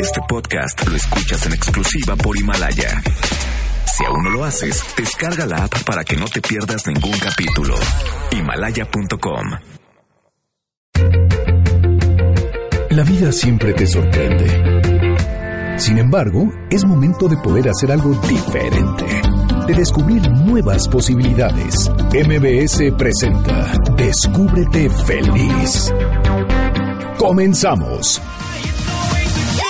Este podcast lo escuchas en exclusiva por Himalaya. Si aún no lo haces, descarga la app para que no te pierdas ningún capítulo. Himalaya.com. La vida siempre te sorprende. Sin embargo, es momento de poder hacer algo diferente, de descubrir nuevas posibilidades. MBS presenta Descúbrete feliz. Comenzamos. Yeah.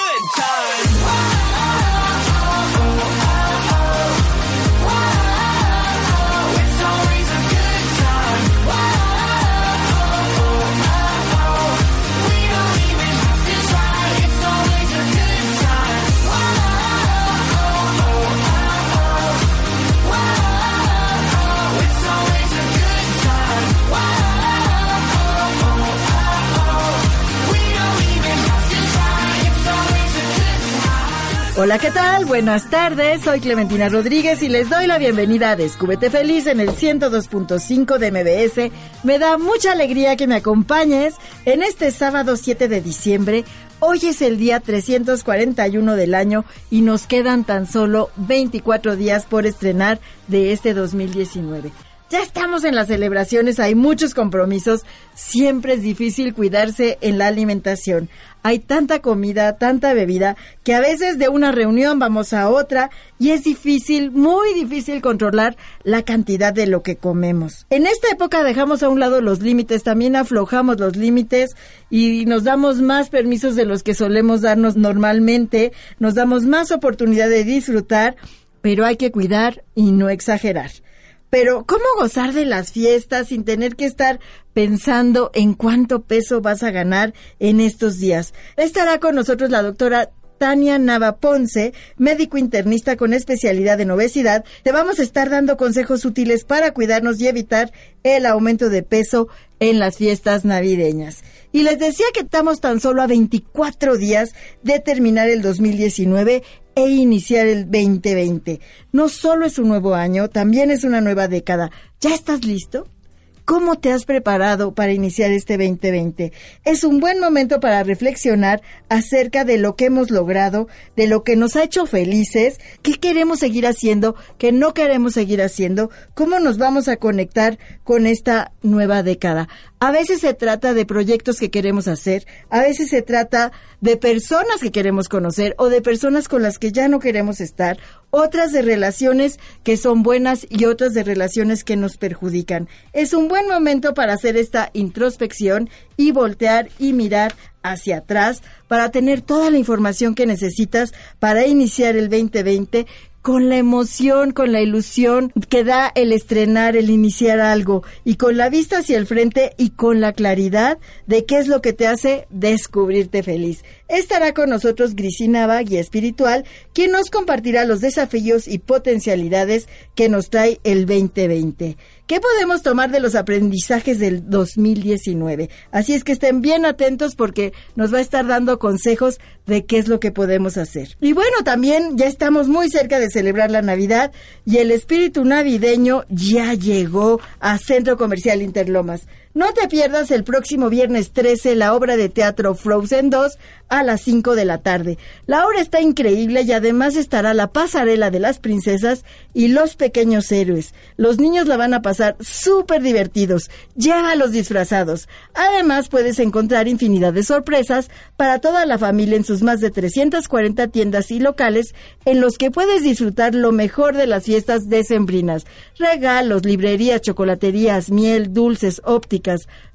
Hola, ¿qué tal? Buenas tardes, soy Clementina Rodríguez y les doy la bienvenida a Descúbete Feliz en el 102.5 de MBS. Me da mucha alegría que me acompañes en este sábado 7 de diciembre. Hoy es el día 341 del año y nos quedan tan solo 24 días por estrenar de este 2019. Ya estamos en las celebraciones, hay muchos compromisos, siempre es difícil cuidarse en la alimentación. Hay tanta comida, tanta bebida, que a veces de una reunión vamos a otra y es difícil, muy difícil controlar la cantidad de lo que comemos. En esta época dejamos a un lado los límites, también aflojamos los límites y nos damos más permisos de los que solemos darnos normalmente, nos damos más oportunidad de disfrutar, pero hay que cuidar y no exagerar. Pero, ¿cómo gozar de las fiestas sin tener que estar pensando en cuánto peso vas a ganar en estos días? Estará con nosotros la doctora Tania Nava Ponce, médico internista con especialidad en obesidad. Te vamos a estar dando consejos útiles para cuidarnos y evitar el aumento de peso en las fiestas navideñas. Y les decía que estamos tan solo a 24 días de terminar el 2019 e iniciar el 2020. No solo es un nuevo año, también es una nueva década. ¿Ya estás listo? ¿Cómo te has preparado para iniciar este 2020? Es un buen momento para reflexionar acerca de lo que hemos logrado, de lo que nos ha hecho felices, qué queremos seguir haciendo, qué no queremos seguir haciendo, cómo nos vamos a conectar con esta nueva década. A veces se trata de proyectos que queremos hacer, a veces se trata de personas que queremos conocer o de personas con las que ya no queremos estar, otras de relaciones que son buenas y otras de relaciones que nos perjudican. Es un buen momento para hacer esta introspección y voltear y mirar hacia atrás para tener toda la información que necesitas para iniciar el 2020 con la emoción, con la ilusión que da el estrenar, el iniciar algo, y con la vista hacia el frente y con la claridad de qué es lo que te hace descubrirte feliz. Estará con nosotros Grisina guía espiritual, quien nos compartirá los desafíos y potencialidades que nos trae el 2020. ¿Qué podemos tomar de los aprendizajes del 2019? Así es que estén bien atentos porque nos va a estar dando consejos de qué es lo que podemos hacer. Y bueno, también ya estamos muy cerca de celebrar la Navidad y el espíritu navideño ya llegó a Centro Comercial Interlomas. No te pierdas el próximo viernes 13 la obra de teatro Frozen 2 a las 5 de la tarde. La obra está increíble y además estará la pasarela de las princesas y los pequeños héroes. Los niños la van a pasar súper divertidos. a los disfrazados. Además puedes encontrar infinidad de sorpresas para toda la familia en sus más de 340 tiendas y locales en los que puedes disfrutar lo mejor de las fiestas decembrinas. Regalos, librerías, chocolaterías, miel, dulces, ópticas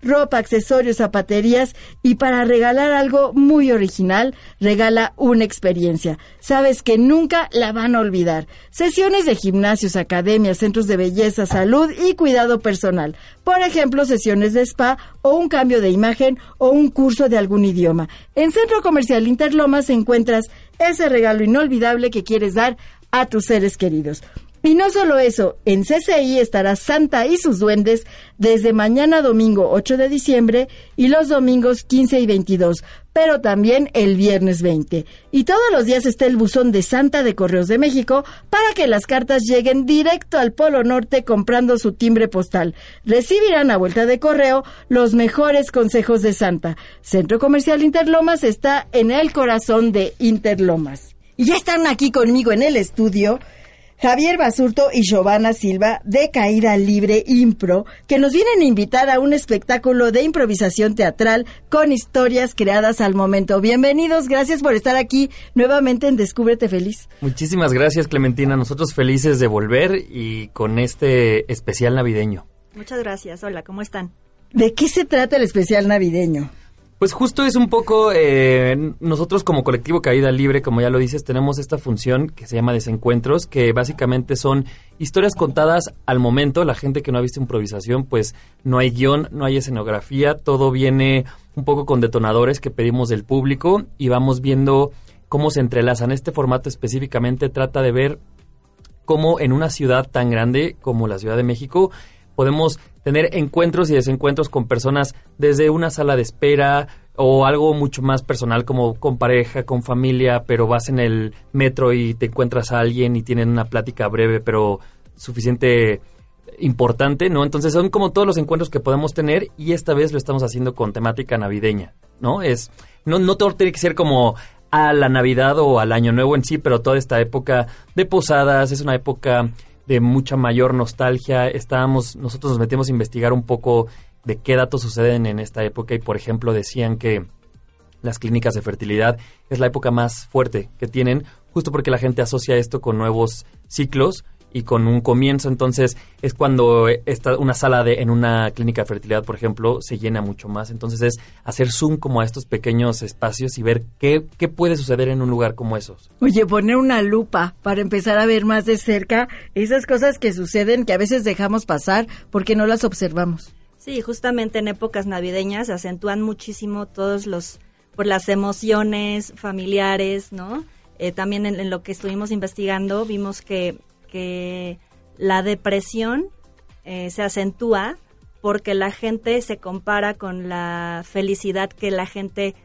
ropa, accesorios, zapaterías y para regalar algo muy original, regala una experiencia. Sabes que nunca la van a olvidar. Sesiones de gimnasios, academias, centros de belleza, salud y cuidado personal. Por ejemplo, sesiones de spa o un cambio de imagen o un curso de algún idioma. En Centro Comercial Interlomas encuentras ese regalo inolvidable que quieres dar a tus seres queridos. Y no solo eso, en CCI estará Santa y sus duendes desde mañana domingo 8 de diciembre y los domingos 15 y 22, pero también el viernes 20. Y todos los días está el buzón de Santa de Correos de México para que las cartas lleguen directo al Polo Norte comprando su timbre postal. Recibirán a vuelta de correo los mejores consejos de Santa. Centro Comercial Interlomas está en el corazón de Interlomas. Y ya están aquí conmigo en el estudio Javier Basurto y Giovanna Silva de Caída Libre Impro, que nos vienen a invitar a un espectáculo de improvisación teatral con historias creadas al momento. Bienvenidos, gracias por estar aquí nuevamente en Descúbrete Feliz. Muchísimas gracias, Clementina. Nosotros felices de volver y con este especial navideño. Muchas gracias. Hola, ¿cómo están? ¿De qué se trata el especial navideño? Pues justo es un poco, eh, nosotros como colectivo Caída Libre, como ya lo dices, tenemos esta función que se llama Desencuentros, que básicamente son historias contadas al momento. La gente que no ha visto improvisación, pues no hay guion, no hay escenografía, todo viene un poco con detonadores que pedimos del público y vamos viendo cómo se entrelazan. Este formato específicamente trata de ver cómo en una ciudad tan grande como la Ciudad de México podemos tener encuentros y desencuentros con personas desde una sala de espera o algo mucho más personal como con pareja, con familia, pero vas en el metro y te encuentras a alguien y tienen una plática breve pero suficiente importante, ¿no? Entonces son como todos los encuentros que podemos tener y esta vez lo estamos haciendo con temática navideña, ¿no? Es no no todo tiene que ser como a la Navidad o al Año Nuevo en sí, pero toda esta época de posadas, es una época de mucha mayor nostalgia. Estábamos, nosotros nos metimos a investigar un poco de qué datos suceden en esta época y, por ejemplo, decían que las clínicas de fertilidad es la época más fuerte que tienen, justo porque la gente asocia esto con nuevos ciclos y con un comienzo. Entonces es cuando está una sala de en una clínica de fertilidad, por ejemplo, se llena mucho más. Entonces es hacer zoom como a estos pequeños espacios y ver qué, qué puede suceder en un lugar como esos. Oye, poner una lupa para empezar a ver más de cerca esas cosas que suceden que a veces dejamos pasar porque no las observamos. Sí, justamente en épocas navideñas se acentúan muchísimo todos los por las emociones familiares, ¿no? Eh, también en, lo que estuvimos investigando vimos que que la depresión eh, se acentúa porque la gente se compara con la felicidad que la gente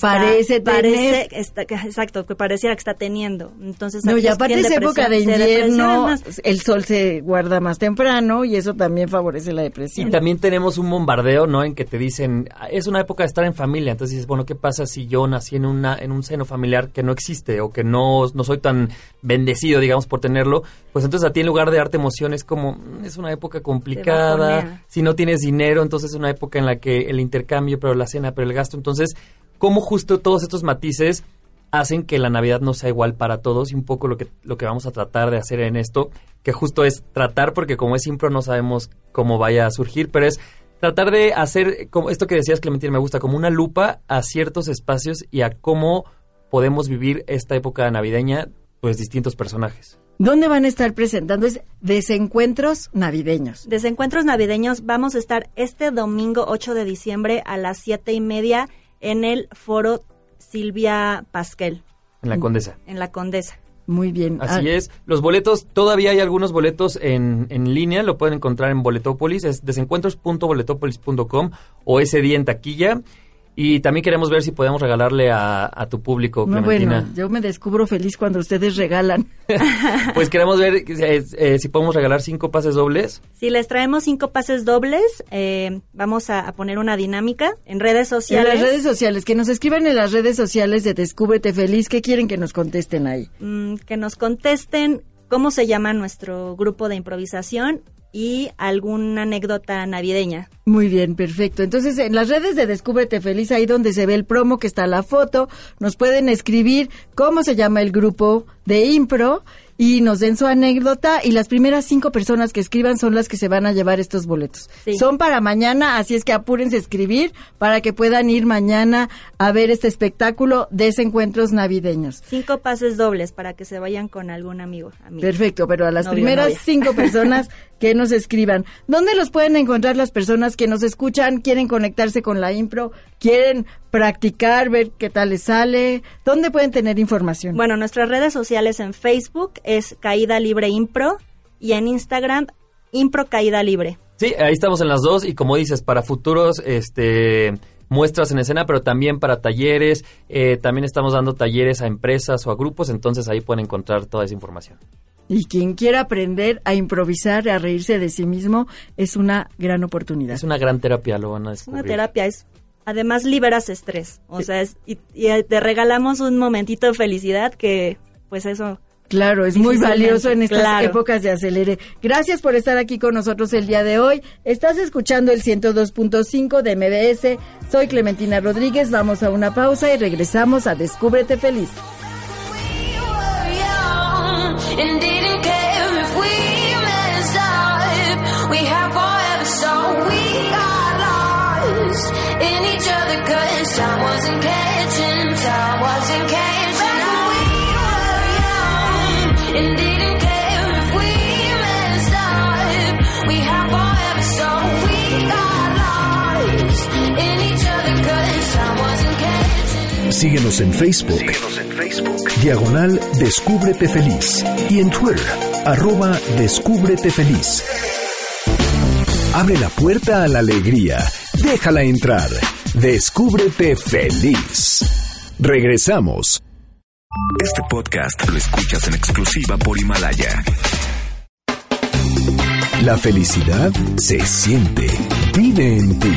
parece tener. exacto, que pareciera que está teniendo. Entonces, no, y aparte es época de invierno, el sol se guarda más temprano y eso también favorece la depresión. Y también tenemos un bombardeo, ¿no? En que te dicen, es una época de estar en familia. Entonces dices, bueno, ¿qué pasa si yo nací en, una, en un seno familiar que no existe o que no, no soy tan bendecido, digamos, por tenerlo? Pues entonces a ti en lugar de darte emociones, como, mm, es una época complicada. Si no tienes dinero, entonces es una época en la que el intercambio, pero la cena, pero el gasto. Entonces cómo justo todos estos matices hacen que la Navidad no sea igual para todos y un poco lo que, lo que vamos a tratar de hacer en esto, que justo es tratar, porque como es impro no sabemos cómo vaya a surgir, pero es tratar de hacer, como esto que decías Clementina, me gusta, como una lupa a ciertos espacios y a cómo podemos vivir esta época navideña, pues distintos personajes. ¿Dónde van a estar presentando? Es Desencuentros Navideños. Desencuentros Navideños, vamos a estar este domingo 8 de diciembre a las siete y media en el foro Silvia Pasquel. En la Condesa. En la Condesa. Muy bien. Así ah. es. Los boletos, todavía hay algunos boletos en, en línea, lo pueden encontrar en Boletopolis, es desencuentros.boletopolis.com o ese día en taquilla. Y también queremos ver si podemos regalarle a, tu público, Bueno, yo me descubro feliz cuando ustedes regalan. pues queremos ver eh, eh, si podemos regalar cinco pases dobles. Si les traemos cinco pases dobles, eh, vamos a, poner una dinámica en redes sociales. En las redes sociales, que nos escriban en las redes sociales de Descúbrete Feliz. ¿Qué quieren que nos contesten ahí? Mm, que nos contesten cómo se llama nuestro grupo de improvisación y alguna anécdota navideña. Muy bien, perfecto. Entonces, en las redes de Descúbrete Feliz, ahí donde se ve el promo, que está la foto, nos pueden escribir cómo se llama el grupo de impro y nos den su anécdota y las primeras cinco personas que escriban son las que se van a llevar estos boletos. Son para mañana, así es que apúrense a escribir para que puedan ir mañana a ver este espectáculo de encuentros navideños. Cinco pases dobles para que se vayan con algún amigo. Perfecto, pero a las primeras cinco personas que nos escriban. ¿Dónde los pueden encontrar las personas que nos escuchan, quieren conectarse con la impro, quieren practicar, ver qué tal les sale? ¿Dónde pueden tener información? Bueno, nuestras redes sociales en Facebook es Caída Libre Impro y en Instagram, Impro Caída Libre. Sí, ahí estamos en las dos y como dices, para futuros este, muestras en escena, pero también para talleres, eh, también estamos dando talleres a empresas o a grupos, entonces ahí pueden encontrar toda esa información. Y quien quiera aprender a improvisar, a reírse de sí mismo, es una gran oportunidad. Es una gran terapia, lo van a descubrir. Una terapia es además liberas estrés, o sea, es, y, y te regalamos un momentito de felicidad que pues eso Claro, es muy valioso en estas épocas de acelere. Gracias por estar aquí con nosotros el día de hoy. Estás escuchando el 102.5 de MBS. Soy Clementina Rodríguez. Vamos a una pausa y regresamos a Descúbrete Feliz. Síguenos en Facebook. en Facebook. Diagonal Descúbrete Feliz. Y en Twitter, arroba Descúbrete Feliz. Abre la puerta a la alegría. Déjala entrar. Descúbrete feliz. Regresamos. Este podcast lo escuchas en exclusiva por Himalaya. La felicidad se siente. Vive en ti.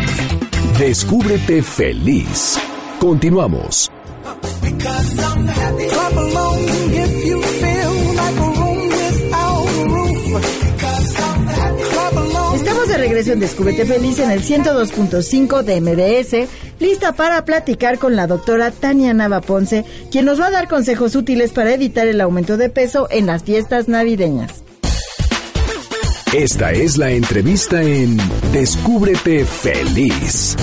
Descúbrete feliz. Continuamos. Estamos de regreso en Descúbrete Feliz en el 102.5 de MDS, lista para platicar con la doctora Tania Nava Ponce, quien nos va a dar consejos útiles para evitar el aumento de peso en las fiestas navideñas. Esta es la entrevista en Descúbrete Feliz.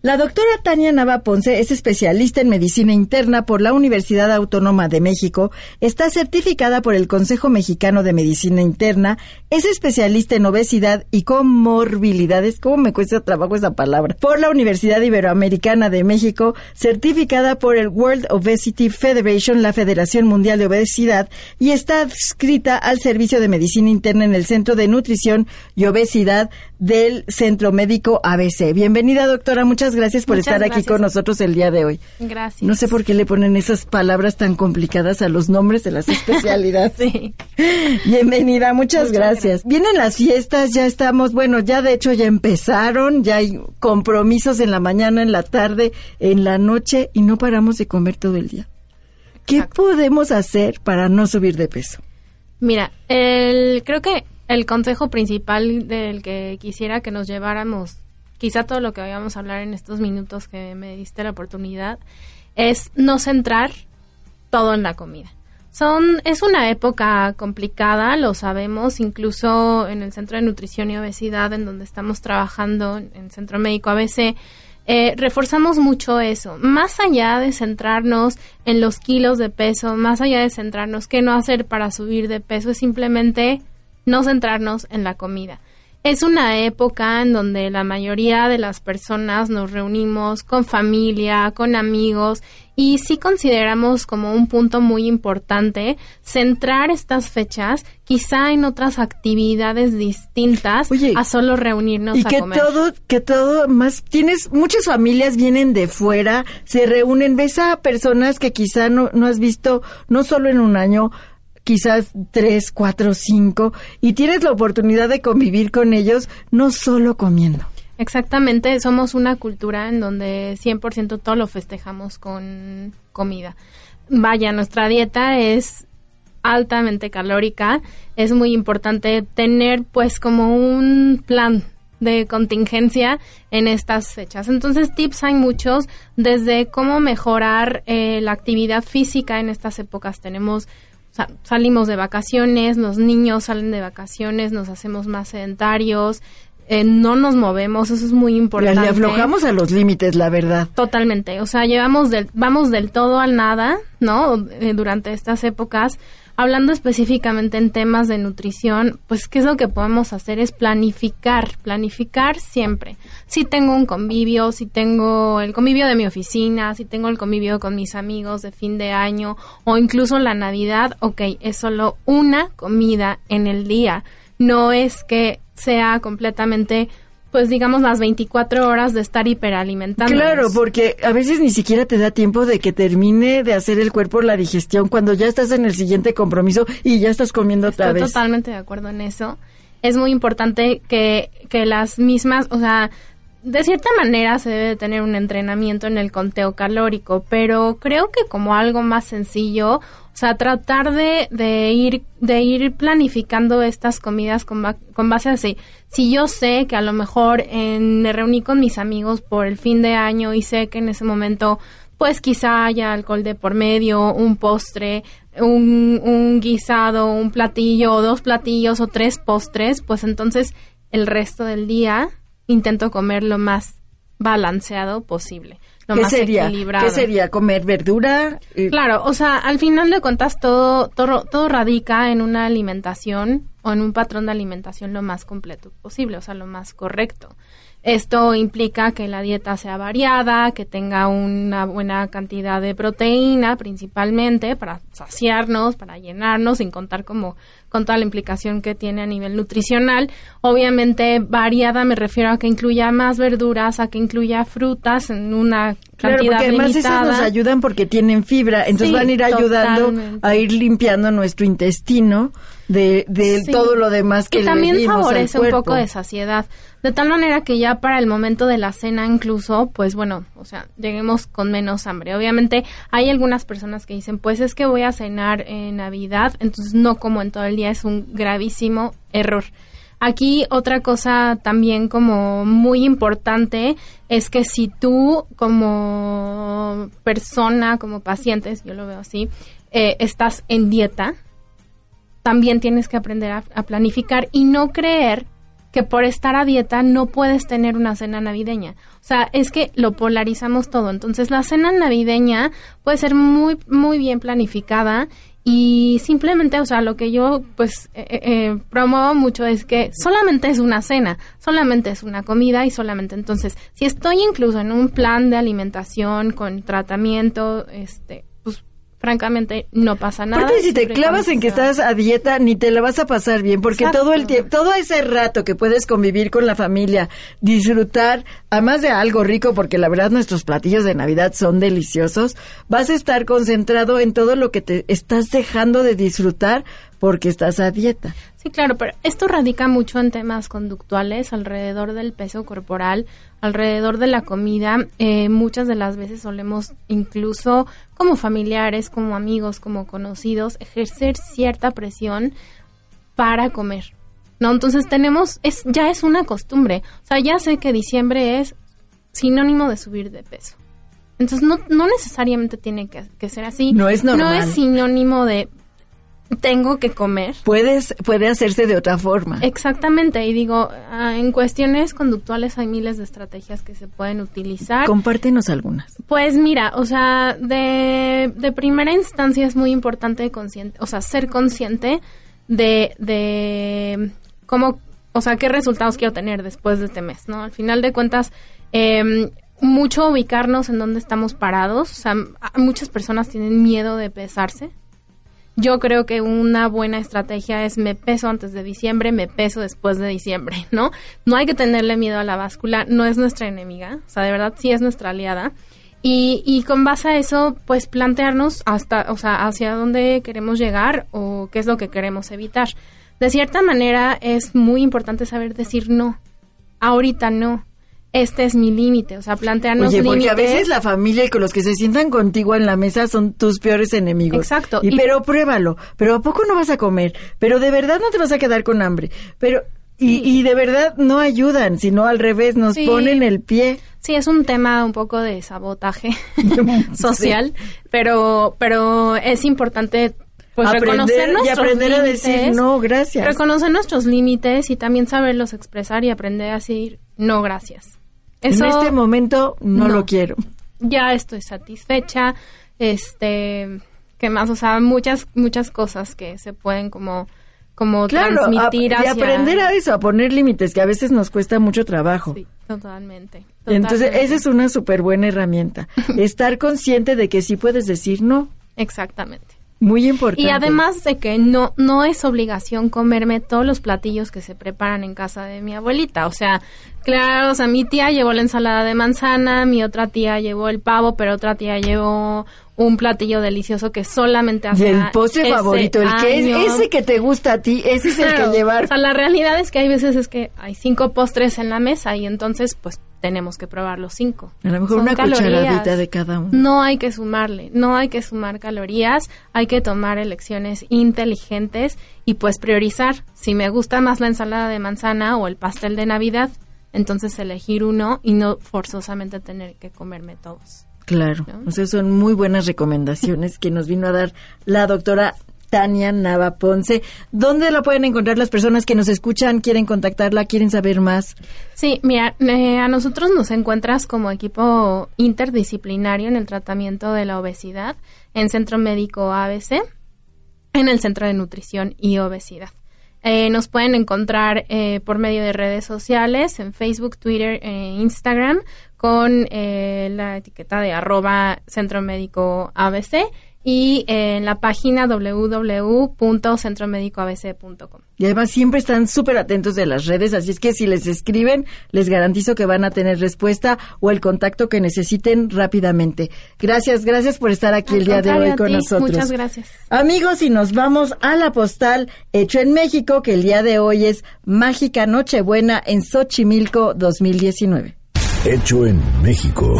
La doctora Tania Nava Ponce es especialista en medicina interna por la Universidad Autónoma de México, está certificada por el Consejo Mexicano de Medicina Interna, es especialista en obesidad y comorbilidades, ¿cómo me cuesta trabajo esa palabra? Por la Universidad Iberoamericana de México, certificada por el World Obesity Federation, la Federación Mundial de Obesidad, y está adscrita al Servicio de Medicina Interna en el Centro de Nutrición y Obesidad del Centro Médico ABC. Bienvenida, doctora. Muchas gracias por estar aquí con nosotros el día de hoy. Gracias. No sé por qué le ponen esas palabras tan complicadas a los nombres de las especialidades. sí. Bienvenida, muchas, gracias. Vienen las fiestas, ya estamos, bueno, ya de hecho ya empezaron, ya hay compromisos en la mañana, en la tarde, en la noche y no paramos de comer todo el día. ¿Qué podemos hacer para no subir de peso? Mira, el, creo que el consejo principal del que quisiera que nos lleváramos, quizá todo lo que vayamos a hablar en estos minutos que me diste la oportunidad, es no centrar todo en la comida. Son, es una época complicada, lo sabemos, incluso en el Centro de Nutrición y Obesidad, en donde estamos trabajando, en el Centro Médico ABC, eh, reforzamos mucho eso. Más allá de centrarnos en los kilos de peso, más allá de centrarnos qué no hacer para subir de peso, es simplemente no centrarnos en la comida. Es una época en donde la mayoría de las personas nos reunimos con familia, con amigos y sí consideramos como un punto muy importante centrar estas fechas quizá en otras actividades distintas a solo reunirnos y que todo que todo más tienes muchas familias vienen de fuera se reúnen ves a personas que quizá no, no has visto no solo en un año quizás tres, cuatro, cinco, y tienes la oportunidad de convivir con ellos, no solo comiendo. Exactamente, somos una cultura en donde 100% todo lo festejamos con comida. Vaya, nuestra dieta es altamente calórica, es muy importante tener pues como un plan de contingencia en estas fechas. Entonces, tips hay muchos, desde cómo mejorar eh, la actividad física en estas épocas. Tenemos salimos de vacaciones, los niños salen de vacaciones, nos hacemos más sedentarios, eh, no nos movemos, eso es muy importante. Le aflojamos a los límites, la verdad. Totalmente, o sea, llevamos del, vamos del todo al nada, ¿no? Eh, durante estas épocas. Hablando específicamente en temas de nutrición, pues qué es lo que podemos hacer es planificar, planificar siempre. Si tengo un convivio, si tengo el convivio de mi oficina, si tengo el convivio con mis amigos de fin de año o incluso la Navidad, ok, es solo una comida en el día. No es que sea completamente pues digamos las 24 horas de estar hiperalimentando. Claro, porque a veces ni siquiera te da tiempo de que termine de hacer el cuerpo la digestión cuando ya estás en el siguiente compromiso y ya estás comiendo otra Estoy vez. totalmente de acuerdo en eso. Es muy importante que, que las mismas, o sea, de cierta manera se debe de tener un entrenamiento en el conteo calórico, pero creo que como algo más sencillo, o sea, tratar de, de ir de ir planificando estas comidas con, con base así. Si yo sé que a lo mejor en- me reuní con mis amigos por el fin de año y sé que en ese momento pues quizá haya alcohol de por medio, un postre, un, un guisado, un platillo, o dos platillos o tres postres, pues entonces el resto del día intento comer lo más balanceado posible, lo ¿Qué más sería? equilibrado. ¿Qué sería? ¿Comer verdura? Eh, Claro, o sea, al final de cuentas todo, todo, todo radica en una alimentación o en un patrón de alimentación lo más completo posible, o sea, lo más correcto. Esto implica que la dieta sea variada, que tenga una buena cantidad de proteína principalmente para saciarnos, para llenarnos, sin contar como con toda la implicación que tiene a nivel nutricional. Obviamente variada me refiero a que incluya más verduras, a que incluya frutas en una Claro, cantidad porque además esas nos ayudan porque tienen fibra, entonces Sí, van a ir ayudando totalmente. a ir limpiando nuestro intestino de, de Sí. todo lo demás que le también al favorece un poco de saciedad. De tal manera que ya para el momento de la cena incluso pues bueno o sea lleguemos con menos hambre. Obviamente hay algunas personas que dicen pues es que voy a cenar en navidad entonces no como en todo el día es un gravísimo error. Aquí otra cosa también como muy importante es que si tú como persona, como pacientes, yo lo veo así, eh, estás en dieta, también tienes que aprender a, planificar y no creer que por estar a dieta no puedes tener una cena navideña. O sea, es que lo polarizamos todo. Entonces, la cena navideña puede ser muy, muy bien planificada y simplemente, o sea, lo que yo pues eh, eh, promuevo mucho es que solamente es una cena, solamente es una comida y solamente entonces, si estoy incluso en un plan de alimentación con tratamiento, este, francamente no pasa nada. Aparte, si te clavas en que estás a dieta, ni te la vas a pasar bien, porque Exacto. todo el tiempo, todo ese rato que puedes convivir con la familia, disfrutar, además de algo rico, porque la verdad nuestros platillos de Navidad son deliciosos, vas a estar concentrado en todo lo que te estás dejando de disfrutar porque estás a dieta. Sí, claro, pero esto radica mucho en temas conductuales alrededor del peso corporal, alrededor de la comida. Eh, muchas de las veces solemos incluso como familiares, como amigos, como conocidos, ejercer cierta presión para comer. No, entonces tenemos, es, ya es una costumbre. O sea, ya sé que diciembre es sinónimo de subir de peso. Entonces no, no necesariamente tiene que, que ser así. No es No normal. es sinónimo de tengo que comer. Puedes, puede hacerse de otra forma. Exactamente, y digo, ah, en cuestiones conductuales hay miles de estrategias que se pueden utilizar. Compártenos algunas. Pues mira, o sea, de, de primera instancia es muy importante consciente, o sea, ser consciente de, de cómo, o sea, qué resultados quiero tener después de este mes, ¿no? Al final de cuentas, eh, mucho ubicarnos en dónde estamos parados, o sea, muchas personas tienen miedo de pesarse. Yo creo que una buena estrategia es me peso antes de diciembre, me peso después de diciembre, ¿no? No hay que tenerle miedo a la báscula, no es nuestra enemiga, o sea, de verdad sí es nuestra aliada. Y, y con base a eso, pues plantearnos hasta, o sea, hacia dónde queremos llegar o qué es lo que queremos evitar. De cierta manera es muy importante saber decir no. Ahorita no. Este es mi límite, o sea, plantearnos Oye, porque a límites. veces la familia y con los que se sientan contigo en la mesa son tus peores enemigos. Exacto. Y, Y- pero pruébalo. Pero ¿a poco no vas a comer? Pero de verdad no te vas a quedar con hambre. Pero... Y, y de verdad no ayudan, sino al revés, nos Sí. ponen el pie. Sí, es un tema un poco de sabotaje social, pero, pero es importante pues reconocer aprender y aprender a decir no, gracias. reconocer nuestros límites y también saberlos expresar y aprender a decir no gracias. Eso en este momento no, no. lo quiero. ya estoy satisfecha, este, ¿qué más? O sea, muchas muchas cosas que se pueden como como Claro, a- transmitir y hacia aprender a eso, a poner límites, que a veces nos cuesta mucho trabajo. Sí, totalmente. Entonces, totalmente. esa es una súper buena herramienta. Estar consciente de que sí puedes decir no. Exactamente. Muy importante. Y además de que no, no es obligación comerme todos los platillos que se preparan en casa de mi abuelita. O sea, claro, o sea, mi tía llevó la ensalada de manzana, mi otra tía llevó el pavo, pero otra tía llevó un platillo delicioso que solamente hace el postre ese favorito, el que año. es ese que te gusta a ti, ese es el Claro, que llevar. O sea, la realidad es que hay veces es que hay cinco postres en la mesa y entonces pues tenemos que probar los cinco. a lo mejor Son una calorías. cucharadita de cada uno. No hay que sumarle, no hay que sumar calorías, hay que tomar elecciones inteligentes y pues priorizar. Si me gusta más la ensalada de manzana o el pastel de Navidad, entonces elegir uno y no forzosamente tener que comerme todos. Claro, ¿No? o sea, son muy buenas recomendaciones que nos vino a dar la doctora Tania Nava Ponce. ¿Dónde la pueden encontrar las personas que nos escuchan, quieren contactarla, quieren saber más? Sí, mira, eh, a nosotros nos encuentras como equipo interdisciplinario en el tratamiento de la obesidad en Centro Médico ABC, en el Centro de Nutrición y Obesidad. Eh, nos pueden encontrar eh, por medio de redes sociales, en Facebook, Twitter e Instagram, con eh, la etiqueta de arroba Centro Médico ABC y en la página www.centromédicoabc.com. Y además siempre están súper atentos de las redes, así es que si les escriben, les garantizo que van a tener respuesta o el contacto que necesiten rápidamente. Gracias, gracias por estar aquí el día de hoy con nosotros. Muchas gracias. Amigos, y nos vamos a la postal hecho en México, que el día de hoy es Mágica Nochebuena en Xochimilco 2019. Hecho en México.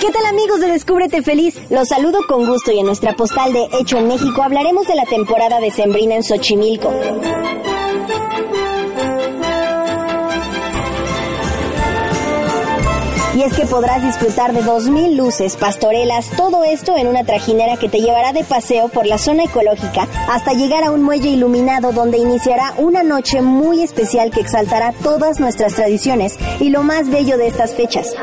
¿Qué tal amigos de Descúbrete Feliz? Los saludo con gusto y en nuestra postal de Hecho en México hablaremos de la temporada de Sembrina en Xochimilco. Y es que podrás disfrutar de 2.000 luces, pastorelas, todo esto en una trajinera que te llevará de paseo por la zona ecológica hasta llegar a un muelle iluminado donde iniciará una noche muy especial que exaltará todas nuestras tradiciones y lo más bello de estas fechas.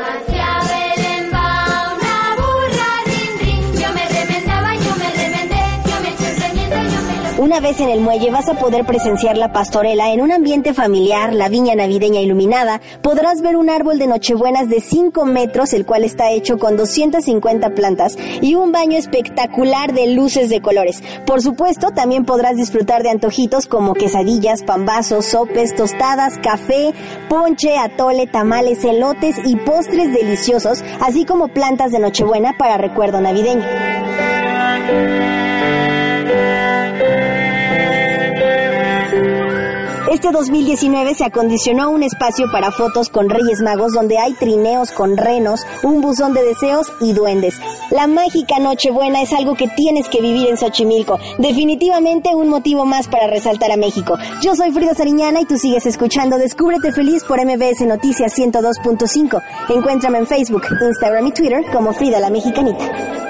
Una vez en el muelle vas a poder presenciar la pastorela en un ambiente familiar, la viña navideña iluminada, podrás ver un árbol de nochebuenas de 5 metros, el cual está hecho con 250 plantas, y un baño espectacular de luces de colores. Por supuesto, también podrás disfrutar de antojitos como quesadillas, pambazos, sopes, tostadas, café, ponche, atole, tamales, elotes y postres deliciosos, así como plantas de nochebuena para recuerdo navideño. Este 2019 se acondicionó un espacio para fotos con Reyes Magos donde hay trineos con renos, un buzón de deseos y duendes. La mágica Nochebuena es algo que tienes que vivir en Xochimilco. Definitivamente un motivo más para resaltar a México. Yo soy Frida Sariñana y tú sigues escuchando Descúbrete Feliz por MBS Noticias 102.5. Encuéntrame en Facebook, Instagram y Twitter como Frida la Mexicanita.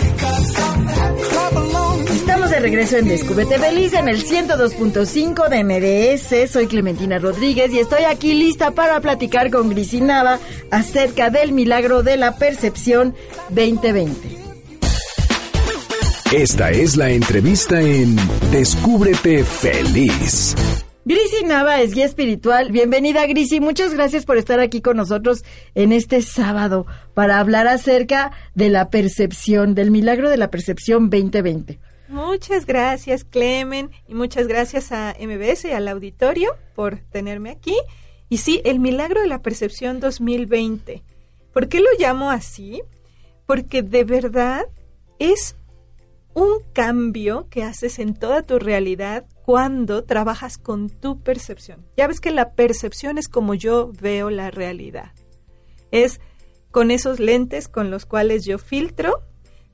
Regreso en Descúbrete Feliz en el 102.5 de MBS. Soy Clementina Rodríguez y estoy aquí lista para platicar con Grisi Nava acerca del milagro de la percepción 2020. Esta es la entrevista en Descúbrete feliz. Grisi Nava es guía espiritual. Bienvenida, Grisi. Muchas gracias por estar aquí con nosotros en este sábado para hablar acerca de la percepción, del milagro de la percepción 2020. Muchas gracias, Clemen, y muchas gracias a MBS y al auditorio por tenerme aquí. Y sí, el milagro de la percepción 2020. ¿Por qué lo llamo así? Porque de verdad es un cambio que haces en toda tu realidad cuando trabajas con tu percepción. Ya ves que la percepción es como yo veo la realidad. Es con esos lentes con los cuales yo filtro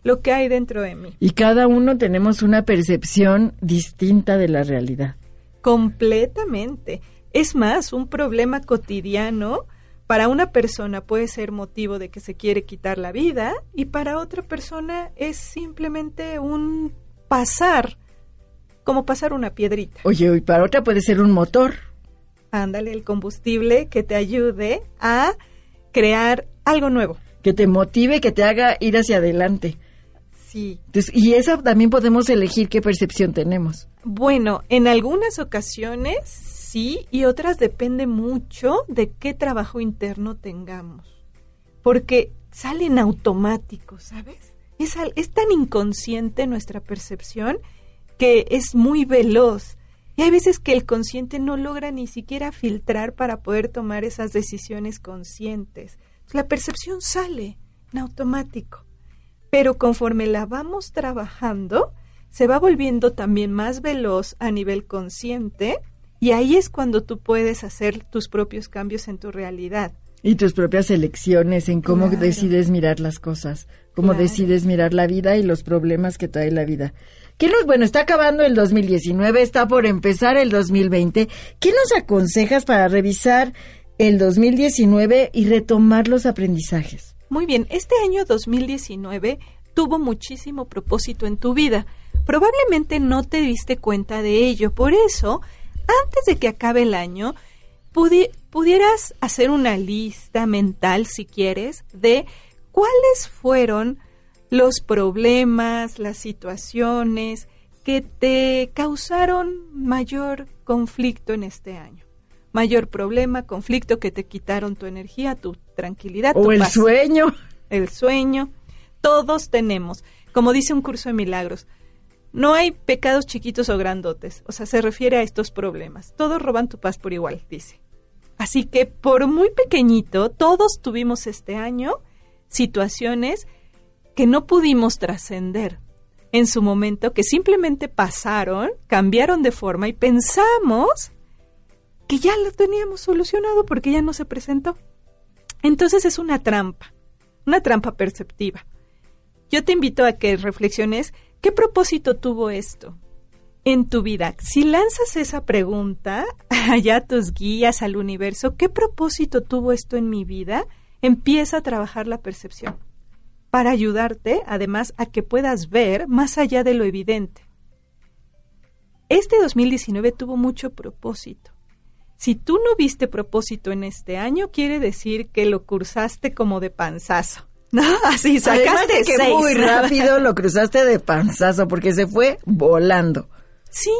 lo que hay dentro de mí. Y cada uno tenemos una percepción distinta de la realidad. Completamente. Es más, un problema cotidiano para una persona puede ser motivo de que se quiere quitar la vida y para otra persona es simplemente un pasar, como pasar una piedrita. Oye, y para otra puede ser un motor. Ándale, el combustible que te ayude a crear algo nuevo. que te motive, que te haga ir hacia adelante. Sí. Entonces, y esa también podemos elegir qué percepción tenemos. Bueno, en algunas ocasiones sí y otras depende mucho de qué trabajo interno tengamos. Porque salen automáticos, ¿sabes? Es, es tan inconsciente nuestra percepción que es muy veloz. Y hay veces que el consciente no logra ni siquiera filtrar para poder tomar esas decisiones conscientes. La percepción sale en automático. Pero conforme la vamos trabajando, se va volviendo también más veloz a nivel consciente y ahí es cuando tú puedes hacer tus propios cambios en tu realidad. Y tus propias elecciones en cómo Claro. decides mirar las cosas, cómo Claro. decides mirar la vida y los problemas que trae la vida. ¿Qué nos, bueno, está acabando el 2019, está por empezar el 2020. ¿Qué nos aconsejas para revisar el 2019 y retomar los aprendizajes? Muy bien, este año 2019 tuvo muchísimo propósito en tu vida. Probablemente no te diste cuenta de ello, por eso, antes de que acabe el año, pudi- pudieras hacer una lista mental, si quieres, de cuáles fueron los problemas, las situaciones que te causaron mayor conflicto en este año. Mayor problema, conflicto que te quitaron tu energía, tu tranquilidad. O tu el paz sueño. el sueño. Todos tenemos, como dice un curso de milagros, no hay pecados chiquitos o grandotes, o sea, se refiere a estos problemas. Todos roban tu paz por igual, dice. Así que por muy pequeñito, todos tuvimos este año situaciones que no pudimos trascender en su momento, que simplemente pasaron, cambiaron de forma y pensamos que ya lo teníamos solucionado porque ya no se presentó. Entonces es una trampa, una trampa perceptiva. Yo te invito a que reflexiones qué propósito tuvo esto en tu vida. Si lanzas esa pregunta allá a tus guías, al universo, ¿qué propósito tuvo esto en mi vida? Empieza a trabajar la percepción para ayudarte, además, a que puedas ver más allá de lo evidente. Este 2019 tuvo mucho propósito. Si tú no viste propósito en este año, quiere decir que lo cursaste como de panzazo. ¿No? Así sacaste de que seis. muy rápido lo cruzaste de panzazo porque se fue volando. Sí,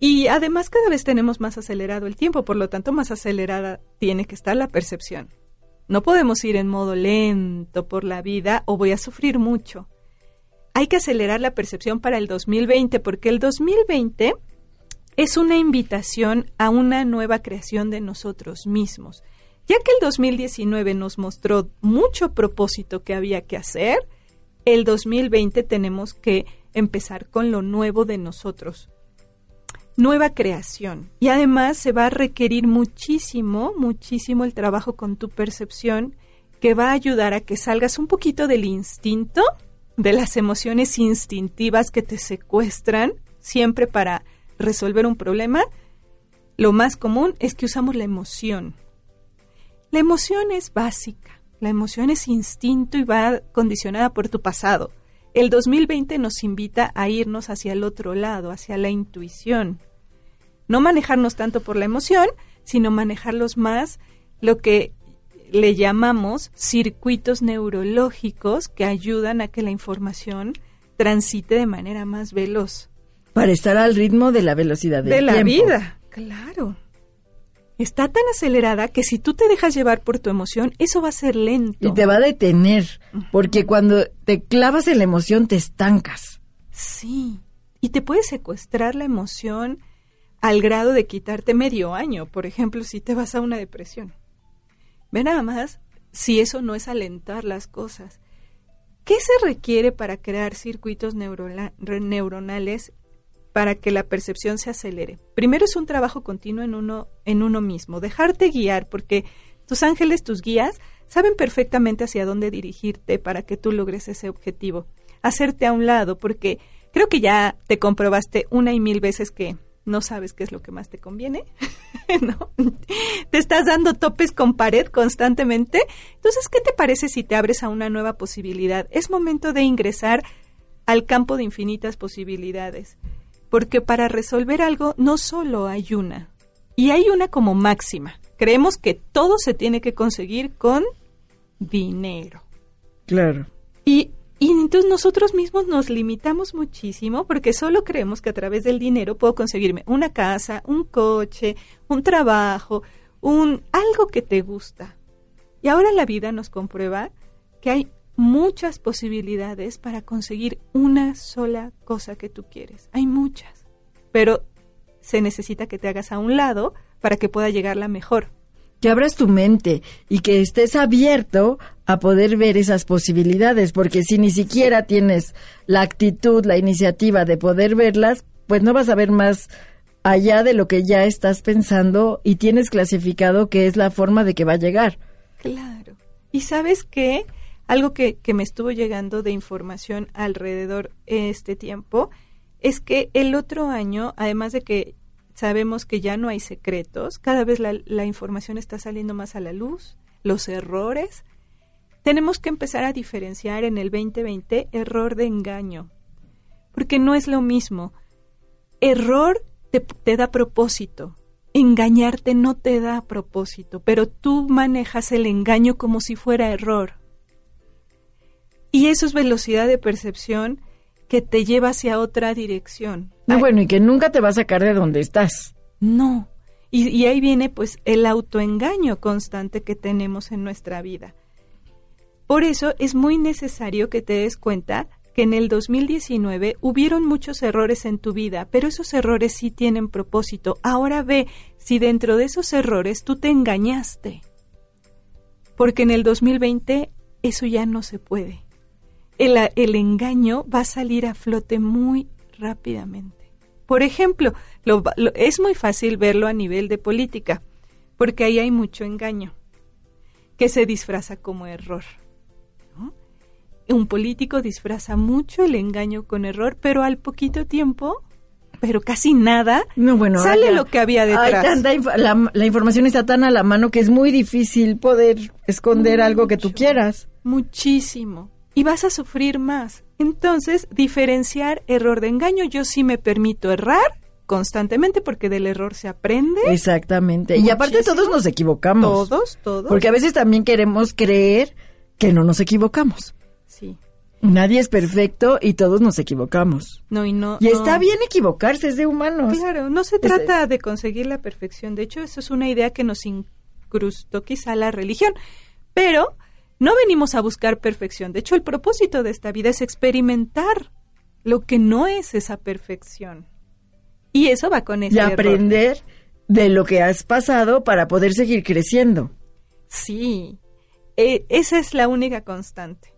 y además cada vez tenemos más acelerado el tiempo, por lo tanto más acelerada tiene que estar la percepción. No podemos ir en modo lento por la vida o voy a sufrir mucho. Hay que acelerar la percepción para el 2020 porque el 2020 es una invitación a una nueva creación de nosotros mismos. Ya que el 2019 nos mostró mucho propósito que había que hacer, el 2020 tenemos que empezar con lo nuevo de nosotros. Nueva creación. Y además se va a requerir muchísimo, muchísimo el trabajo con tu percepción que va a ayudar a que salgas un poquito del instinto, de las emociones instintivas que te secuestran siempre para resolver un problema. Lo más común es que usamos la emoción. La emoción es básica, la emoción es instinto y va condicionada por tu pasado. El 2020 nos invita a irnos hacia el otro lado, hacia la intuición. No manejarnos tanto por la emoción, sino manejarlos más lo que le llamamos circuitos neurológicos que ayudan a que la información transite de manera más veloz. Para estar al ritmo de la velocidad del de la tiempo. vida, Claro. Está tan acelerada que si tú te dejas llevar por tu emoción, eso va a ser lento. Y te va a detener, porque cuando te clavas en la emoción te estancas. Sí. Y te puede secuestrar la emoción al grado de quitarte medio año, por ejemplo, si te vas a una depresión. Ve nada más si eso no es alentar las cosas. ¿Qué se requiere para crear circuitos neuronales para que la percepción se acelere? Primero es un trabajo continuo en uno, en uno mismo, dejarte guiar, porque tus ángeles, tus guías, saben perfectamente hacia dónde dirigirte para que tú logres ese objetivo. Hacerte a un lado, porque creo que ya te comprobaste una y mil veces que no sabes qué es lo que más te conviene, ¿no? Te estás dando topes con pared constantemente. Entonces, ¿qué te parece si te abres a una nueva posibilidad? Es momento de ingresar al campo de infinitas posibilidades, porque para resolver algo no solo hay una, y hay una como máxima. Creemos que todo se tiene que conseguir con dinero. Claro. Y, y entonces nosotros mismos nos limitamos muchísimo porque solo creemos que a través del dinero puedo conseguirme una casa, un coche, un trabajo, un algo que te gusta. Y ahora la vida nos comprueba que hay muchas posibilidades para conseguir una sola cosa que tú quieres. Hay muchas. Pero se necesita que te hagas a un lado para que pueda llegar la mejor. Que abras tu mente y que estés abierto a poder ver esas posibilidades, porque si ni siquiera tienes la actitud, la iniciativa de poder verlas, pues no vas a ver más allá de lo que ya estás pensando y tienes clasificado que es la forma de que va a llegar. Claro. Y sabes qué? Algo que, que me estuvo llegando de información alrededor este tiempo es que el otro año, además de que sabemos que ya no hay secretos, cada vez la, información está saliendo más a la luz, los errores, tenemos que empezar a diferenciar en el 2020 error de engaño, porque no es lo mismo. Error te, te da propósito, engañarte no te da propósito, pero tú manejas el engaño como si fuera error. Y eso es velocidad de percepción que te lleva hacia otra dirección. No, bueno, y que nunca te va a sacar de donde estás. No. Y, y ahí viene pues el autoengaño constante que tenemos en nuestra vida. Por eso es muy necesario que te des cuenta que en el 2019 hubieron muchos errores en tu vida, pero esos errores sí tienen propósito. Ahora ve si dentro de esos errores tú te engañaste. Porque en el 2020 eso ya no se puede. El, el engaño va a salir a flote muy rápidamente. Por ejemplo, lo, lo, es muy fácil verlo a nivel de política, porque ahí hay mucho engaño, que se disfraza como error. ¿no? Un político disfraza mucho el engaño con error, pero al poquito tiempo, pero casi nada, no, bueno, sale ya, lo que había detrás. Tanta inf la, la, información está tan a la mano que es muy difícil poder esconder mucho, algo que tú quieras. Muchísimo. Y vas a sufrir más. Entonces, diferenciar error de engaño, yo sí me permito errar constantemente porque del error se aprende. Exactamente. Muchísimo. Y aparte todos nos equivocamos. Todos, todos. Porque a veces también queremos creer que no nos equivocamos. Sí. Nadie es perfecto y todos nos equivocamos. No, y no. Y no. está bien equivocarse, es de humanos. Claro, no se trata de conseguir la perfección. De hecho, eso es una idea que nos incrustó quizá la religión. Pero no venimos a buscar perfección. De hecho, el propósito de esta vida es experimentar lo que no es esa perfección. Y eso va con ese Y aprender error. de lo que has pasado para poder seguir creciendo. Sí, eh, esa es la única constante.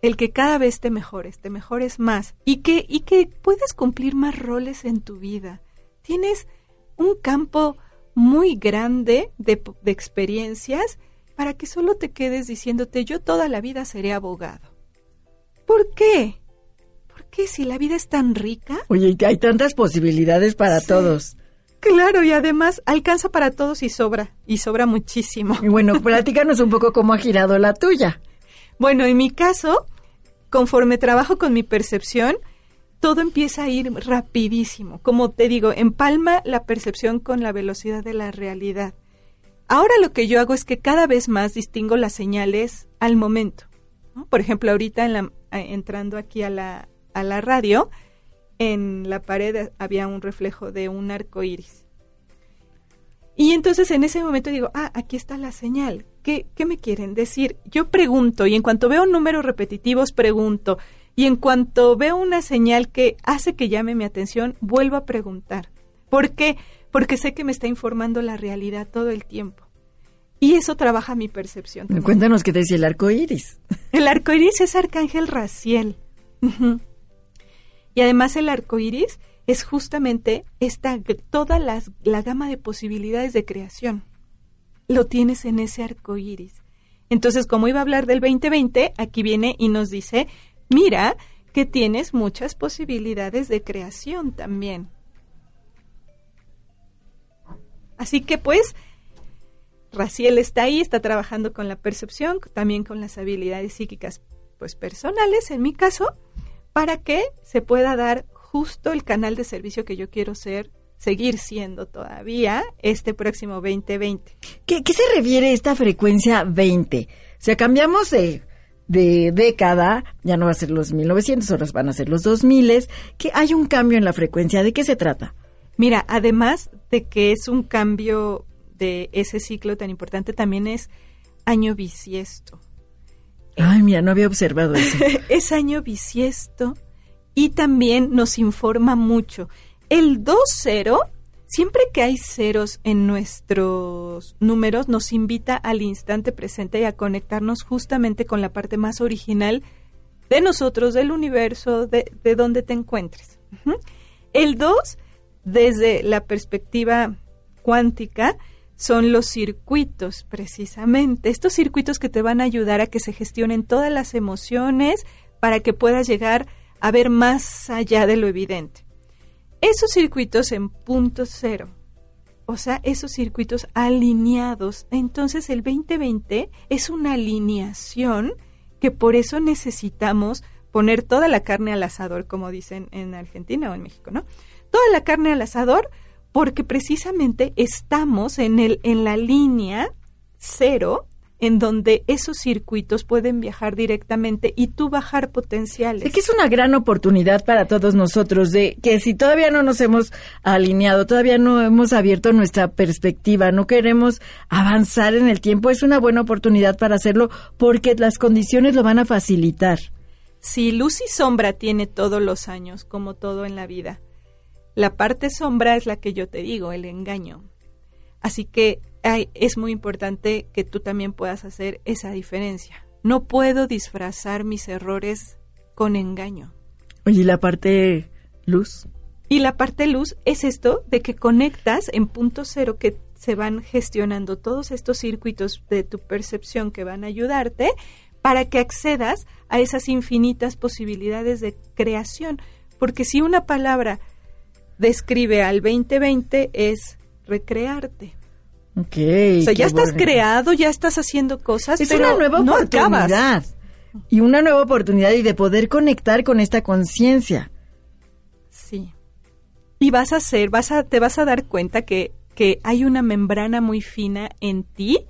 El que cada vez te mejores, te mejores más y que, y que puedes cumplir más roles en tu vida. Tienes un campo muy grande de, de experiencias para que solo te quedes diciéndote yo toda la vida seré abogado. ¿Por qué? ¿Por qué si la vida es tan rica? Oye, hay tantas posibilidades para sí. todos. Claro, y además alcanza para todos y sobra, y sobra muchísimo. Y bueno, platícanos un poco cómo ha girado la tuya. Bueno, en mi caso, conforme trabajo con mi percepción, todo empieza a ir rapidísimo. Como te digo, empalma la percepción con la velocidad de la realidad. Ahora lo que yo hago es que cada vez más distingo las señales al momento. Por ejemplo, ahorita en la, entrando aquí a la, a la radio, en la pared había un reflejo de un arco iris. Y entonces en ese momento digo, ah, aquí está la señal. ¿Qué, ¿Qué me quieren decir? Yo pregunto y en cuanto veo números repetitivos pregunto. Y en cuanto veo una señal que hace que llame mi atención, vuelvo a preguntar. ¿Por qué? Sé que me está informando la realidad todo el tiempo. Y eso trabaja mi percepción. también. Cuéntanos qué te decía el arco iris. El arco iris es Arcángel Raciel. Y además el arco iris es justamente esta, toda las- la gama de posibilidades de creación. Lo tienes en ese arco iris. Entonces, como iba a hablar del 2020, aquí viene y nos dice: Mira que tienes muchas posibilidades de creación también. Así que, pues, Raciel está ahí, está trabajando con la percepción, también con las habilidades psíquicas pues personales, en mi caso, para que se pueda dar justo el canal de servicio que yo quiero ser, seguir siendo todavía este próximo 2020. ¿Qué, qué se refiere esta frecuencia 20? O sea, cambiamos de, de década, ya no va a ser los 1900, ahora van a ser los 2000, que hay un cambio en la frecuencia. ¿De qué se trata? Mira, además de que es un cambio de ese ciclo tan importante, también es año bisiesto. Ay, mira, no había observado eso. es año bisiesto y también nos informa mucho. El 2-0, siempre que hay ceros en nuestros números, nos invita al instante presente y a conectarnos justamente con la parte más original de nosotros, del universo, de, de donde te encuentres. El 2, desde la perspectiva cuántica, son los circuitos, precisamente. Estos circuitos que te van a ayudar a que se gestionen todas las emociones para que puedas llegar a ver más allá de lo evidente. Esos circuitos en punto cero, o sea, esos circuitos alineados. Entonces el 2020 es una alineación que por eso necesitamos poner toda la carne al asador, como dicen en Argentina o en México, ¿no? Toda la carne al asador porque precisamente estamos en, el, en la línea cero en donde esos circuitos pueden viajar directamente y tú bajar potenciales. Es que es una gran oportunidad para todos nosotros de que si todavía no nos hemos alineado, todavía no hemos abierto nuestra perspectiva, no queremos avanzar en el tiempo, es una buena oportunidad para hacerlo porque las condiciones lo van a facilitar. Si luz y sombra tiene todos los años, como todo en la vida, la parte sombra es la que yo te digo, el engaño. Así que ay, es muy importante que tú también puedas hacer esa diferencia. No puedo disfrazar mis errores con engaño. Oye, ¿y la parte luz? Y la parte luz es esto de que conectas en punto cero que se van gestionando todos estos circuitos de tu percepción que van a ayudarte para que accedas a esas infinitas posibilidades de creación. Porque si una palabra describe al 2020 es recrearte. Ok. o sea, ya estás bueno. creado, ya estás haciendo cosas, Es pero una nueva no oportunidad. acabas. Y una nueva oportunidad y de poder conectar con esta conciencia. Sí. Y vas a hacer, vas a, te vas a dar cuenta que, que hay una membrana muy fina en ti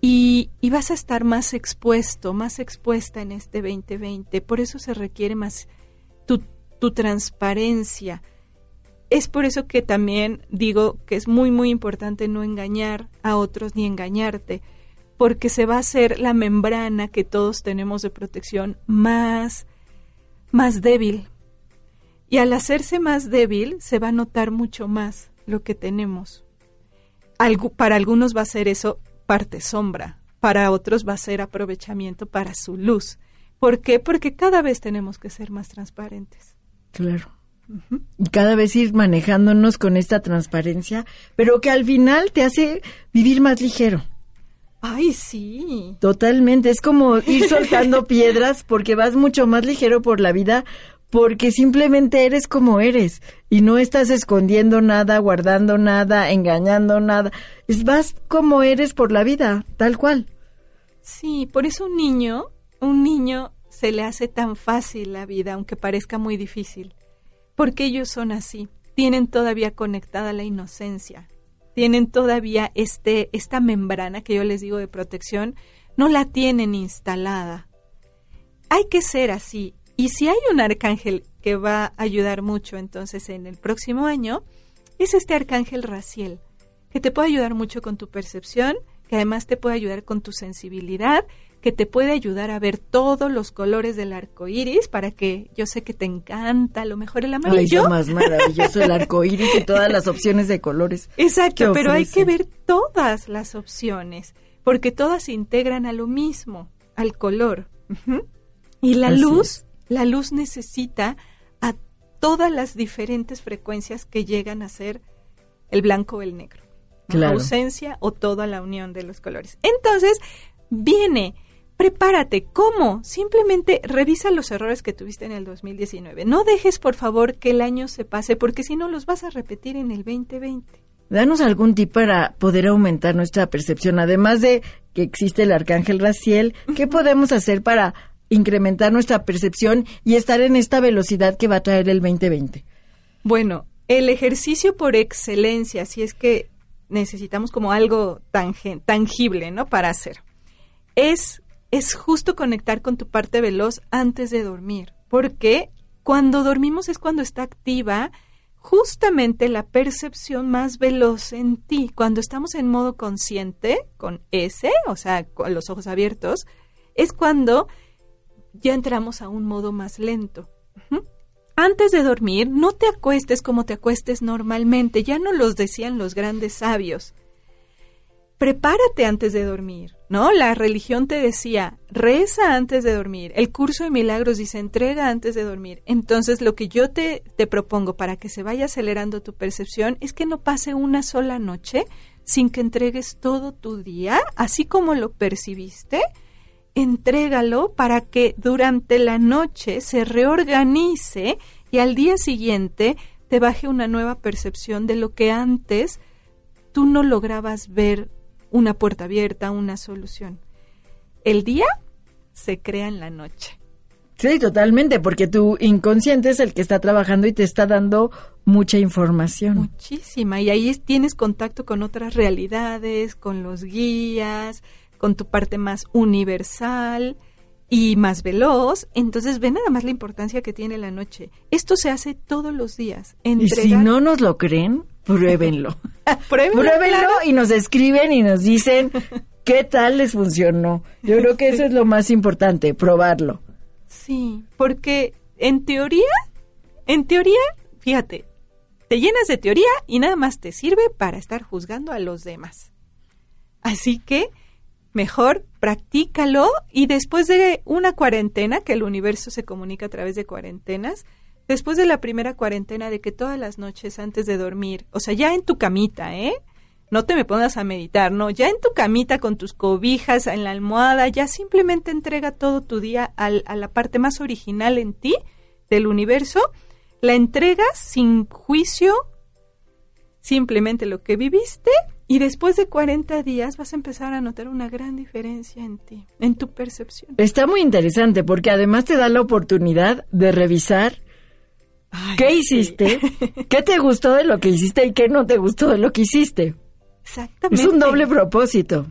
y, y vas a estar más expuesto, más expuesta en este 2020. Por eso se requiere más tu, tu transparencia. Es por eso que también digo que es muy, muy importante no engañar a otros ni engañarte, porque se va a hacer la membrana que todos tenemos de protección más, más débil. Y al hacerse más débil, se va a notar mucho más lo que tenemos. Para algunos va a ser eso parte sombra, para otros va a ser aprovechamiento para su luz. ¿Por qué? Porque cada vez tenemos que ser más transparentes. Claro. Y cada vez ir manejándonos con esta transparencia, pero que al final te hace vivir más ligero. Ay, sí. Totalmente, es como ir soltando piedras porque vas mucho más ligero por la vida porque simplemente eres como eres y no estás escondiendo nada, guardando nada, engañando nada. Es vas como eres por la vida, tal cual. Sí, por eso un niño, un niño se le hace tan fácil la vida, aunque parezca muy difícil, porque ellos son así, tienen todavía conectada la inocencia, tienen todavía este esta membrana que yo les digo de protección, no la tienen instalada. Hay que ser así, y si hay un arcángel que va a ayudar mucho entonces en el próximo año, es este arcángel Raciel, que te puede ayudar mucho con tu percepción, que además te puede ayudar con tu sensibilidad, que te puede ayudar a ver todos los colores del arco iris para que yo sé que te encanta a lo mejor el Ay, amarillo. lo más maravilloso el arco iris y todas las opciones de colores. Exacto, pero hay que ver todas las opciones, porque todas se integran a lo mismo, al color. Y la Así luz, la luz necesita a todas las diferentes frecuencias que llegan a ser el blanco o el negro. Claro. Ausencia o toda la unión de los colores. Entonces, viene, prepárate. ¿Cómo? Simplemente revisa los errores que tuviste en el 2019. No dejes, por favor, que el año se pase, porque si no los vas a repetir en el 2020. Danos algún tip para poder aumentar nuestra percepción. Además de que existe el arcángel Raciel, ¿qué podemos hacer para incrementar nuestra percepción y estar en esta velocidad que va a traer el 2020? Bueno, el ejercicio por excelencia, si es que necesitamos como algo tangible, ¿no? Para hacer. Es, es justo conectar con tu parte veloz antes de dormir, porque cuando dormimos es cuando está activa justamente la percepción más veloz en ti. Cuando estamos en modo consciente, con S, o sea, con los ojos abiertos, es cuando ya entramos a un modo más lento. Antes de dormir, no te acuestes como te acuestes normalmente, ya no los decían los grandes sabios. Prepárate antes de dormir, ¿no? La religión te decía, reza antes de dormir. El curso de milagros dice, entrega antes de dormir. Entonces, lo que yo te, te propongo para que se vaya acelerando tu percepción es que no pase una sola noche sin que entregues todo tu día, así como lo percibiste, entrégalo para que durante la noche se reorganice y al día siguiente te baje una nueva percepción de lo que antes tú no lograbas ver una puerta abierta, una solución. El día se crea en la noche. Sí, totalmente, porque tu inconsciente es el que está trabajando y te está dando mucha información. Muchísima. Y ahí es- tienes contacto con otras realidades, con los guías, con tu parte más universal y más veloz. Entonces ve nada más la importancia que tiene la noche. Esto se hace todos los días. Y si no nos lo creen, pruébenlo. Pruébenlo, Pruébenlo claro. y nos escriben y nos dicen qué tal les funcionó. Yo creo que eso es lo más importante, probarlo. Sí, porque en teoría, en teoría, fíjate, te llenas de teoría y nada más te sirve para estar juzgando a los demás. Así que mejor practícalo y después de una cuarentena, que el universo se comunica a través de cuarentenas, después de la primera cuarentena de que todas las noches antes de dormir, o sea, ya en tu camita, ¿eh? No te me pongas a meditar, no, ya en tu camita con tus cobijas en la almohada, ya simplemente entrega todo tu día al- a la parte más original en ti del universo, la entregas sin juicio, simplemente lo que viviste y después de 40 días vas a empezar a notar una gran diferencia en ti, en tu percepción. Está muy interesante porque además te da la oportunidad de revisar qué hiciste, qué te gustó de lo que hiciste y qué no te gustó de lo que hiciste. Exactamente. Es un doble propósito.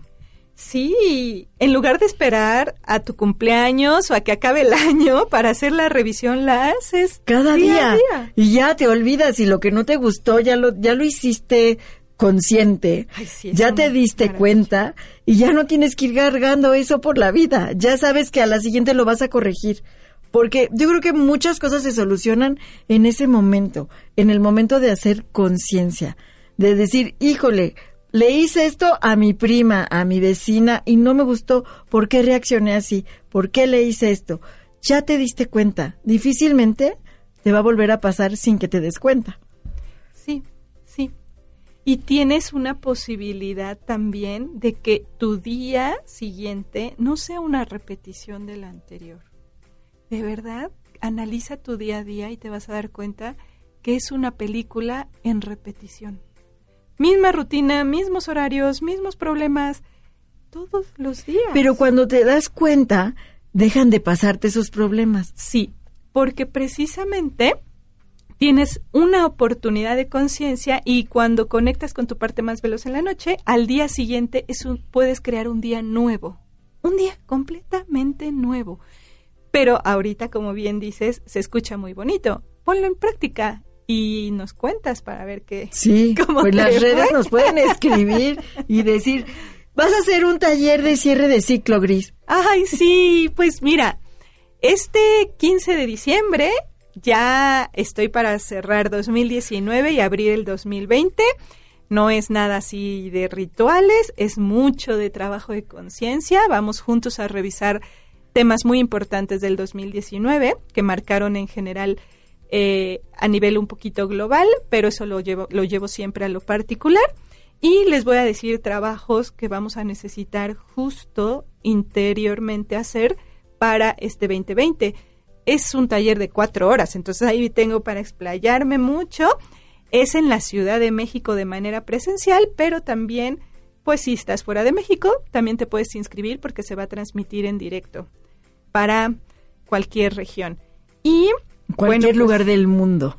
Sí, en lugar de esperar a tu cumpleaños o a que acabe el año para hacer la revisión, la haces Cada día. Y ya te olvidas y lo que no te gustó ya lo, ya lo hiciste consciente. Ay, sí, es ya te diste cuenta y ya no tienes que ir cargando eso por la vida. Ya sabes que a la siguiente lo vas a corregir. Porque yo creo que muchas cosas se solucionan en ese momento, en el momento de hacer conciencia, de decir, híjole, le hice esto a mi prima, a mi vecina y no me gustó. ¿Por qué reaccioné así? ¿Por qué le hice esto? Ya te diste cuenta. Difícilmente te va a volver a pasar sin que te des cuenta. Sí, sí. Y tienes una posibilidad también de que tu día siguiente no sea una repetición del anterior. De verdad, analiza tu día a día y te vas a dar cuenta que es una película en repetición. Misma rutina, mismos horarios, mismos problemas, todos los días. Pero cuando te das cuenta, dejan de pasarte esos problemas. Sí, porque precisamente tienes una oportunidad de conciencia y cuando conectas con tu parte más veloz en la noche, al día siguiente es un- puedes crear un día nuevo, un día completamente nuevo. Pero ahorita, como bien dices, se escucha muy bonito. Ponlo en práctica y nos cuentas para ver qué. Sí, ¿Cómo pues las redes nos pueden escribir y decir, vas a hacer un taller de cierre de ciclo gris. Ay, sí, pues mira, este 15 de diciembre ya estoy para cerrar 2019 y abrir el 2020. No es nada así de rituales, es mucho de trabajo de conciencia. Vamos juntos a revisar temas muy importantes del 2019 que marcaron en general eh, a nivel un poquito global, pero eso lo llevo, lo llevo siempre a lo particular. Y les voy a decir trabajos que vamos a necesitar justo interiormente hacer para este 2020. Es un taller de cuatro horas, entonces ahí tengo para explayarme mucho. Es en la Ciudad de México de manera presencial, pero también, pues si estás fuera de México, también te puedes inscribir porque se va a transmitir en directo para cualquier región. Y Cualquier bueno, pues, lugar del mundo.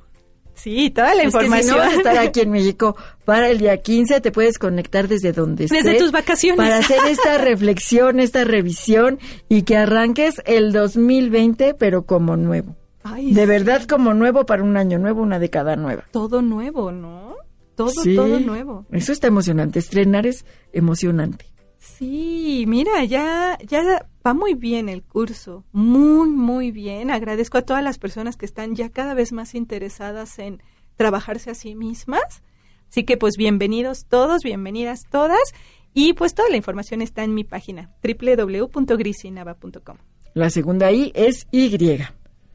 Sí, toda la Es que si información. no vas a estar aquí en México para el día 15, te puedes conectar desde donde estés. Desde tus vacaciones. Para hacer esta reflexión, esta revisión y que arranques el 2020, pero como nuevo. Ay, De sí, verdad como nuevo para un año nuevo, una década nueva. todo nuevo, ¿no? Todo, Sí. todo nuevo. Eso está emocionante. Estrenar es emocionante. Sí, mira, ya, ya va muy bien el curso, muy, muy bien. Agradezco a todas las personas que están ya cada vez más interesadas en trabajarse a sí mismas. Así que pues bienvenidos todos, bienvenidas todas. Y pues toda la información está en mi página www.grisinava.com. La segunda I es Y.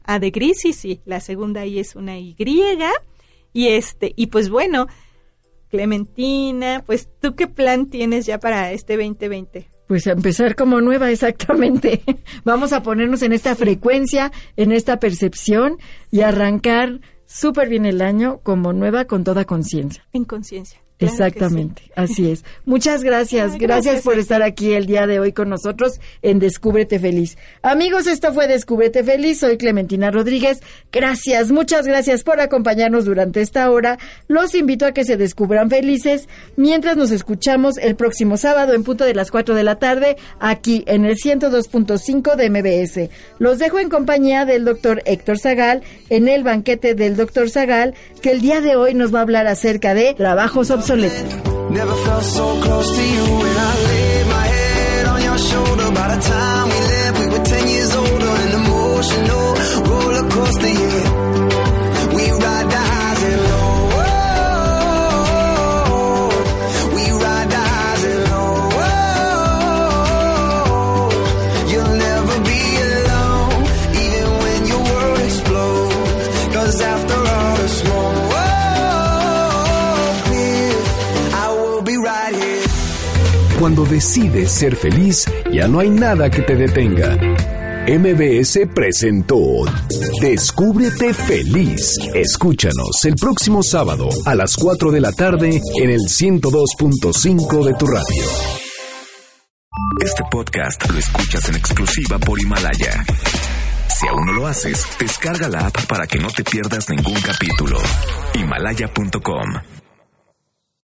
A de Grisi, sí, la segunda I es una Y. Y este, y pues bueno, Clementina, pues tú qué plan tienes ya para este 2020? Pues a empezar como nueva, exactamente. Vamos a ponernos en esta frecuencia, en esta percepción y arrancar súper bien el año como nueva con toda conciencia. En conciencia. Claro que sí. Exactamente, así es. Muchas gracias, Ay, gracias, gracias por estar aquí el día de hoy con nosotros en Descúbrete Feliz. Amigos, esto fue Descúbrete Feliz, soy Clementina Rodríguez. Gracias, muchas gracias por acompañarnos durante esta hora. Los invito a que se descubran felices mientras nos escuchamos el próximo sábado en punto de las 4 de la tarde aquí en el 102.5 de MBS. Los dejo en compañía del doctor Héctor Zagal en el banquete del doctor Zagal que el día de hoy nos va a hablar acerca de trabajos Never felt so close to you when I laid my head on your shoulder. By the time Cuando decides ser feliz, ya no hay nada que te detenga. MBS presentó Descúbrete feliz. Escúchanos el próximo sábado a las 4 de la tarde en el 102.5 de tu radio. Este podcast lo escuchas en exclusiva por Himalaya. Si aún no lo haces, descarga la app para que no te pierdas ningún capítulo. Himalaya.com